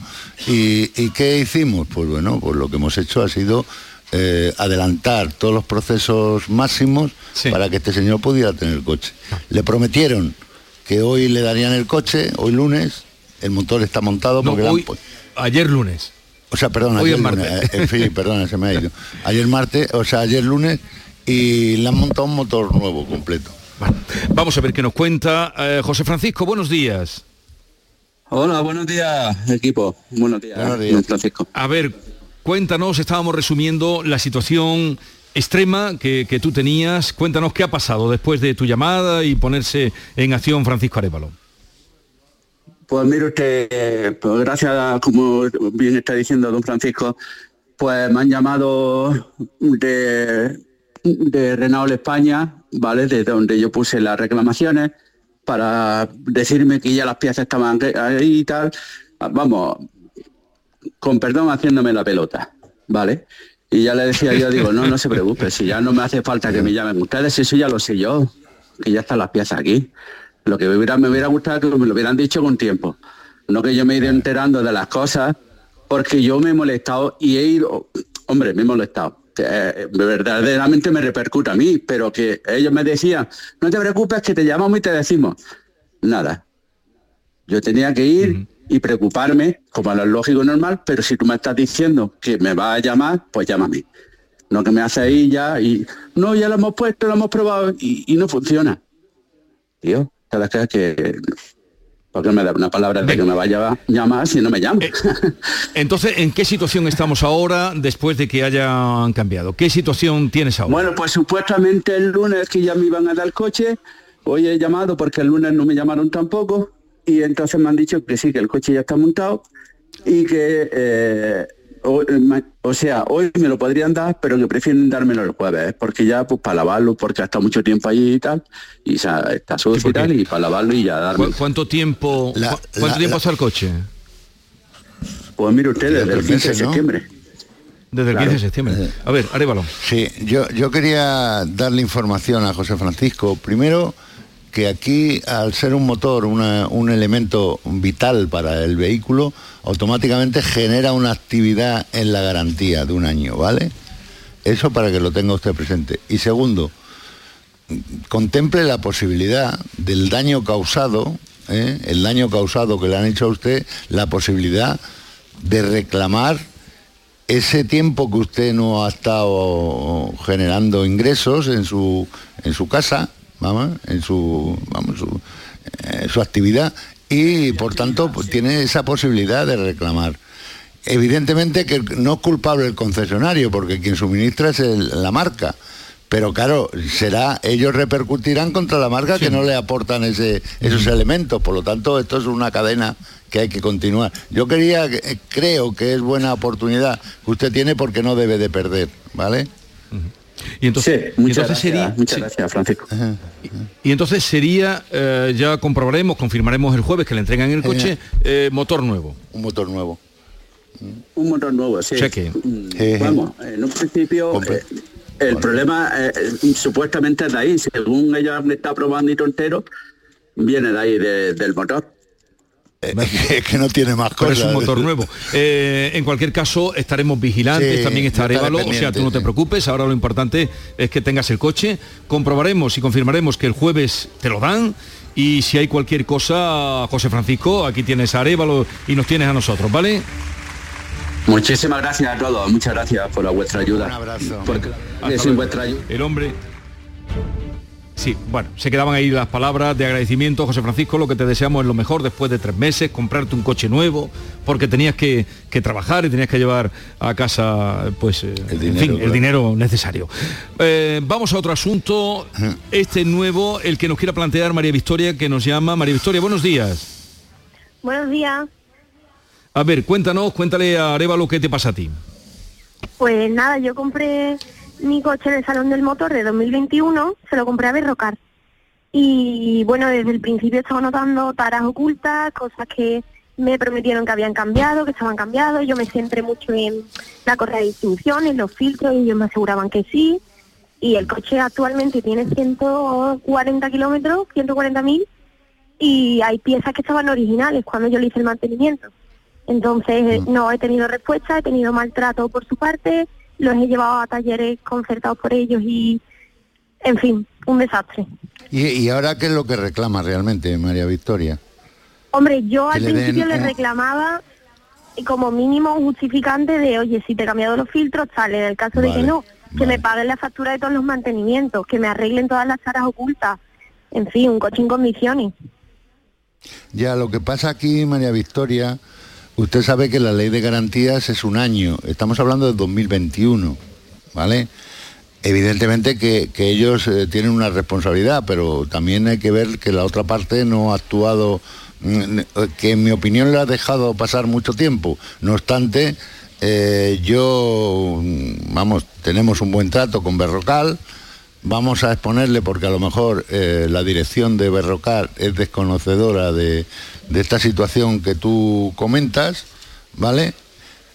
¿Y, qué hicimos? Pues bueno, pues lo que hemos hecho ha sido eh, adelantar todos los procesos máximos para que este señor pudiera tener el coche. Le prometieron que hoy le darían el coche, hoy lunes, el motor está montado porque ayer lunes. O sea, perdón, ayer lunes, eh, en fin, perdón, se me ha ido. [LAUGHS] Ayer martes, o sea, ayer lunes y le han montado un motor nuevo completo. vamos a ver qué nos cuenta eh, José Francisco. Buenos días. Hola, buenos días, equipo. Buenos días, Francisco. A ver, cuéntanos, estábamos resumiendo la situación extrema que, tú tenías. Cuéntanos qué ha pasado después de tu llamada y ponerse en acción Francisco Arevalo. Pues mire usted, pues gracias, como bien está diciendo don Francisco, pues me han llamado de, de Renault España, ¿vale? De donde yo puse las reclamaciones para decirme que ya las piezas estaban ahí y tal, vamos, con perdón haciéndome la pelota, ¿vale? Y ya le decía yo, digo, no, no se preocupe, si ya no me hace falta que me llamen ustedes, eso ya lo sé yo, que ya están las piezas aquí. Lo que me hubiera, me hubiera gustado que me lo hubieran dicho con tiempo, no que yo me he ido enterando de las cosas, porque yo me he molestado y he ido, hombre, me he molestado, eh, verdaderamente me repercute a mí, pero que ellos me decían, no te preocupes que te llamamos y te decimos. Nada. Yo tenía que ir y preocuparme, como lo lógico y normal, pero si tú me estás diciendo que me vas a llamar, pues llámame. No que me hace ahí ya y no, ya lo hemos puesto, lo hemos probado y, no funciona. Tío, cada vez que porque me da una palabra de que me vaya a llamar si no me llama. Eh, entonces, ¿en qué situación estamos ahora después de que hayan cambiado? ¿Qué situación tienes ahora? Bueno, pues supuestamente el lunes que ya me iban a dar el coche, hoy he llamado porque el lunes no me llamaron tampoco y entonces me han dicho que sí, que el coche ya está montado y que eh, o, sea, hoy me lo podrían dar, pero que prefieren dármelo el jueves, ¿eh? porque ya pues para lavarlo, porque ha estado mucho tiempo allí y tal, y está sucio y tal, y para lavarlo y ya darme. ¿Cuánto tiempo cuánto tiempo el coche? Pues mire usted, desde el 15 de septiembre. Desde el 15 de septiembre. A ver, Arévalo. Sí, yo, yo quería darle información a José Francisco. Primero, que aquí, al ser un motor un elemento vital para el vehículo, automáticamente genera una actividad en la garantía de un año, ¿vale? Eso para que lo tenga usted presente. Y segundo, contemple la posibilidad del daño causado, ¿eh? el daño causado que le han hecho a usted, la posibilidad de reclamar ese tiempo que usted no ha estado generando ingresos en su, en su casa, vamos, en su, vamos, su, eh, su actividad y por tanto pues, tiene esa posibilidad de reclamar. Evidentemente que no es culpable el concesionario, porque quien suministra es la marca. Pero claro, será, ellos repercutirán contra la marca que no le aportan ese, esos elementos. Por lo tanto, esto es una cadena que hay que continuar. Yo quería, eh, creo que es buena oportunidad que usted tiene porque no debe de perder, ¿vale? Y entonces, muchas, gracias, sería, muchas gracias, Francisco. Y, entonces sería, eh, ya comprobaremos, confirmaremos el jueves que le entregan el coche, eh, motor nuevo. Un motor nuevo. Un motor nuevo, sí. Cheque. Mm, vamos, en un principio eh, el problema supuestamente es de ahí, según ella me está probando y tontero, viene de ahí del motor. Es [LAUGHS] que no tiene más cosas. es un motor nuevo. Eh, en cualquier caso, estaremos vigilantes, también está Arevalo, o sea, tú no te preocupes, ahora lo importante es que tengas el coche, comprobaremos y confirmaremos que el jueves te lo dan y si hay cualquier cosa, José Francisco, aquí tienes a Arevalo y nos tienes a nosotros, ¿vale? Muchísimas gracias a todos, muchas gracias por vuestra ayuda. Un abrazo. Porque vuestra ayuda. El hombre Sí, bueno, se quedaban ahí las palabras de agradecimiento, José Francisco, lo que te deseamos es lo mejor después de tres meses, comprarte un coche nuevo, porque tenías que, trabajar y tenías que llevar a casa pues eh, el, dinero, el dinero necesario. Eh, vamos a otro asunto, este nuevo, el que nos quiera plantear María Victoria, que nos llama. María Victoria, buenos días. Buenos días. A ver, cuéntanos, cuéntale a Areva lo que te pasa a ti. Pues nada, yo compré mi coche en el Salón del Motor de 2021, se lo compré a Berrocar. Y bueno, desde el principio estaba notando taras ocultas, cosas que me prometieron que habían cambiado, que estaban cambiados. Yo me centré mucho en la correa de distribución, en los filtros, y ellos me aseguraban que sí. Y el coche actualmente tiene 140 kilómetros, 140 mil, y hay piezas que estaban originales cuando yo le hice el mantenimiento. Entonces mm. no he tenido respuesta, he tenido maltrato por su parte, los he llevado a talleres concertados por ellos y, en fin, un desastre. ¿Y, ahora qué es lo que reclama realmente María Victoria? Hombre, yo al principio le reclamaba como mínimo un justificante de, oye, si te he cambiado los filtros, sale. En el caso de que no, que me paguen la factura de todos los mantenimientos, que me arreglen todas las aras ocultas. En fin, un coche en condiciones. Ya, lo que pasa aquí, María Victoria, Usted sabe que la ley de garantías es un año, estamos hablando de 2021, ¿vale? Evidentemente que, ellos eh, tienen una responsabilidad, pero también hay que ver que la otra parte no ha actuado, mm, que en mi opinión le ha dejado pasar mucho tiempo. No obstante, eh, yo, mm, vamos, tenemos un buen trato con Berrocal, vamos a exponerle porque a lo mejor eh, la dirección de Berrocal es desconocedora de, de esta situación que tú comentas, ¿vale?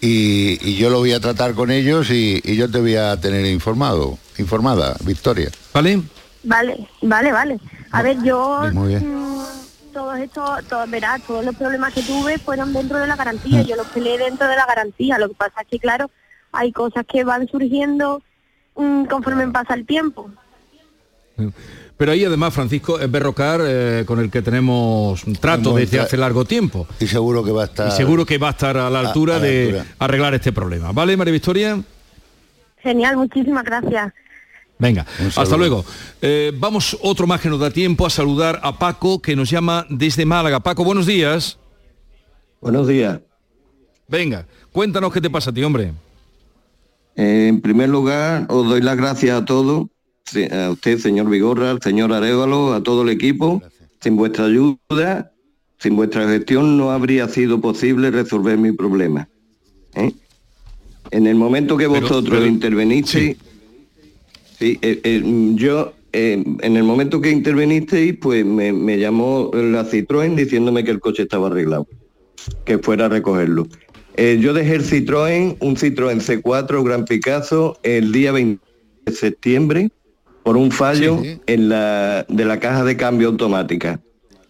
Y, yo lo voy a tratar con ellos y, yo te voy a tener informado, informada, Victoria. ¿Vale? Vale, vale, vale. A ver, yo... Muy bien. Mm, todos estos, verás, todos los problemas que tuve fueron dentro de la garantía, mm. yo los peleé dentro de la garantía, lo que pasa es que, claro, hay cosas que van surgiendo mm, conforme pasa el tiempo. Pero ahí además, Francisco, es Berrocar eh, con el que tenemos un trato desde hace largo tiempo. Y seguro que va a estar... Y seguro que va a estar a la altura a la de altura. arreglar este problema. ¿Vale, María Victoria? Genial, muchísimas gracias. Venga, hasta luego. Eh, vamos otro más que nos da tiempo a saludar a Paco, que nos llama desde Málaga. Paco, buenos días. Buenos días. Venga, cuéntanos qué te pasa a ti, hombre. Eh, en primer lugar, os doy las gracias a todos, a usted, señor Vigorra, al señor Arevalo, a todo el equipo. Sin vuestra ayuda, sin vuestra gestión, no habría sido posible resolver mi problema. ¿eh? En el momento que Pero- vosotros pero- intervenisteis, sí, eh, eh, yo, eh, en el momento que intervenisteis, pues me, me llamó la Citroën diciéndome que el coche estaba arreglado, que fuera a recogerlo. Yo dejé el Citroën, un Citroën C4 Gran Picasso, el día 20 de septiembre por un fallo en la, de la caja de cambio automática.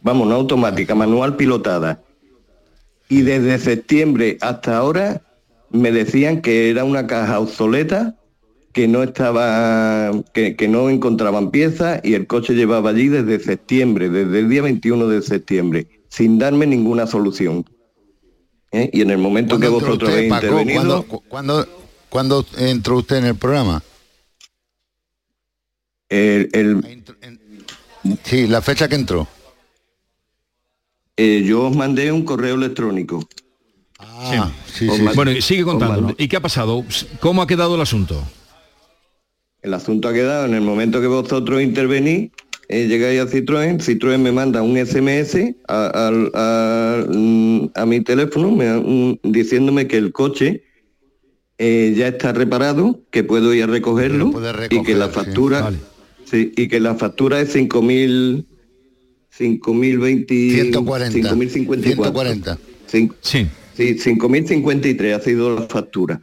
Vamos, no automática, manual pilotada. Y desde septiembre hasta ahora me decían que era una caja obsoleta, que no estaba, que, que no encontraban piezas y el coche llevaba allí desde septiembre, desde el día 21 de septiembre, sin darme ninguna solución. ¿Eh? Y en el momento que ¿Cuándo entró vosotros habéis intervenido, ¿Cuándo, cu- cuándo- cuándo entró usted en el programa? El, el- Sí, la fecha que entró. eh, yo os mandé un correo electrónico. Ah, sí, sí. mandé- Bueno, sigue mandé- ¿Y qué ha pasado? ¿Cómo ha quedado el asunto? El asunto ha quedado en el momento que vosotros intervenís, eh, llegáis a Citroën, Citroën me manda un SMS a, al- a- mm, a mi teléfono me- un- diciéndome que el coche eh, ya está reparado, que puedo ir a recogerlo y que la factura sí, y que la factura es 5.000 5.020 140. 5.054 140. Cin- Sí. Sí, 5.053 ha sido la factura.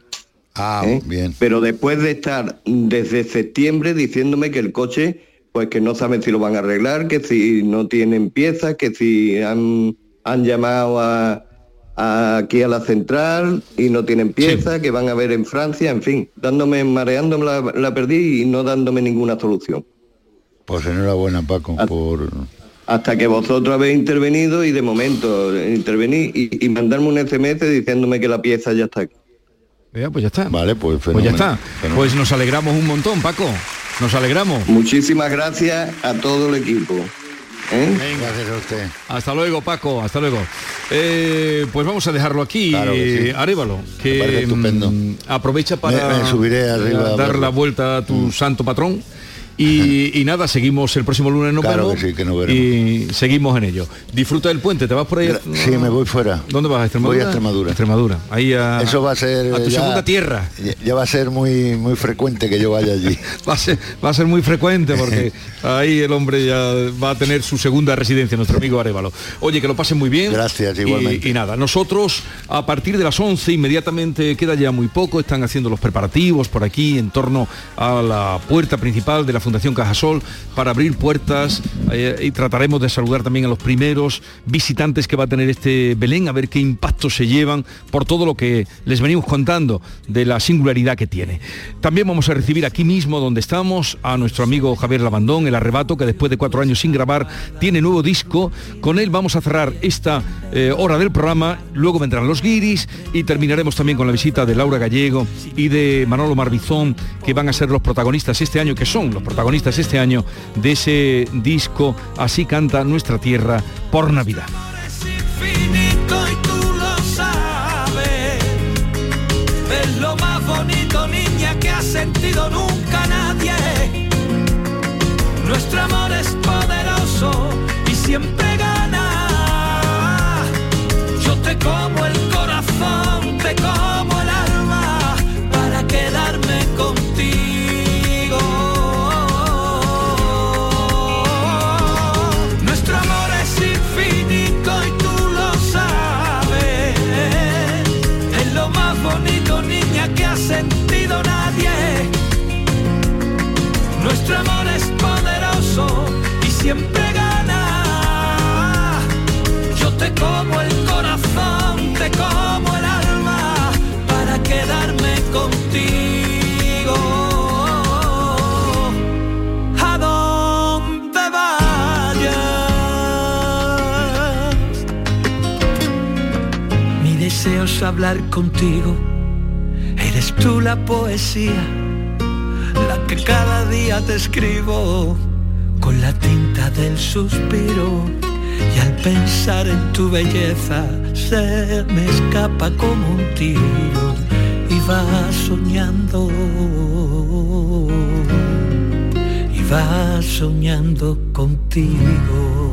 Ah, ¿eh? bien. Pero después de estar desde septiembre diciéndome que el coche, pues que no saben si lo van a arreglar, que si no tienen piezas, que si han, han llamado a, a- aquí a la central y no tienen piezas, que van a ver en Francia, en fin, dándome, mareándome la, la perdí y no dándome ninguna solución. Pues enhorabuena, Paco, por... Hasta que vosotros habéis intervenido y de momento eh, intervení y, y mandarme un SMS diciéndome que la pieza ya está aquí. Ya, pues ya está. Vale, pues Pues ya está. fenómeno. Pues nos alegramos un montón, Paco. Nos alegramos. Muchísimas gracias a todo el equipo. ¿eh? Gracias a usted. Hasta luego, Paco. Hasta luego. Eh, pues vamos a dejarlo aquí, Claro que sí. Arévalo, que parece estupendo. mm, aprovecha para Me- me subiré arriba a dar la vuelta a tu santo patrón. Y, y nada, seguimos el próximo lunes, nos Claro vemos que sí, que nos veremos. y seguimos en ello. Disfruta del puente, ¿te vas por ahí? Sí, me voy fuera. ¿Dónde vas? ¿A Extremadura? Voy a Extremadura. Extremadura. Ahí a, Eso va a ser... a tu ya- segunda tierra. Ya, ya va a ser muy muy frecuente que yo vaya allí. [LAUGHS] Va a, ser, va a ser muy frecuente porque [LAUGHS] ahí el hombre ya va a tener su segunda residencia, nuestro amigo Arevalo. Oye, que lo pasen muy bien. Gracias, Y- igualmente. Y, nada, nosotros a partir de las 11 inmediatamente, queda ya muy poco, están haciendo los preparativos por aquí en torno a la puerta principal de la Fundación Cajasol para abrir puertas eh, y trataremos de saludar también a los primeros visitantes que va a tener este Belén, a ver qué impacto se llevan por todo lo que les venimos contando de la singularidad que tiene. También vamos a recibir aquí mismo donde estamos a nuestro amigo Javier Labandón, el arrebato, que después de cuatro años sin grabar tiene nuevo disco. Con él vamos a cerrar esta eh, hora del programa, luego vendrán los guiris y terminaremos también con la visita de Laura Gallego y de Manolo Marbizón, que van a ser los protagonistas este año, que son los este año de ese disco Así canta nuestra tierra por Navidad. sentido nunca nadie. Nuestro amor es poderoso y siempre como el corazón, te como el alma para quedarme contigo. A donde vayas, mi deseo es hablar contigo. Eres tú la poesía, la que cada día te escribo con la tinta del suspiro y al pensar en tu belleza se me escapa como un tiro y va soñando y va soñando contigo.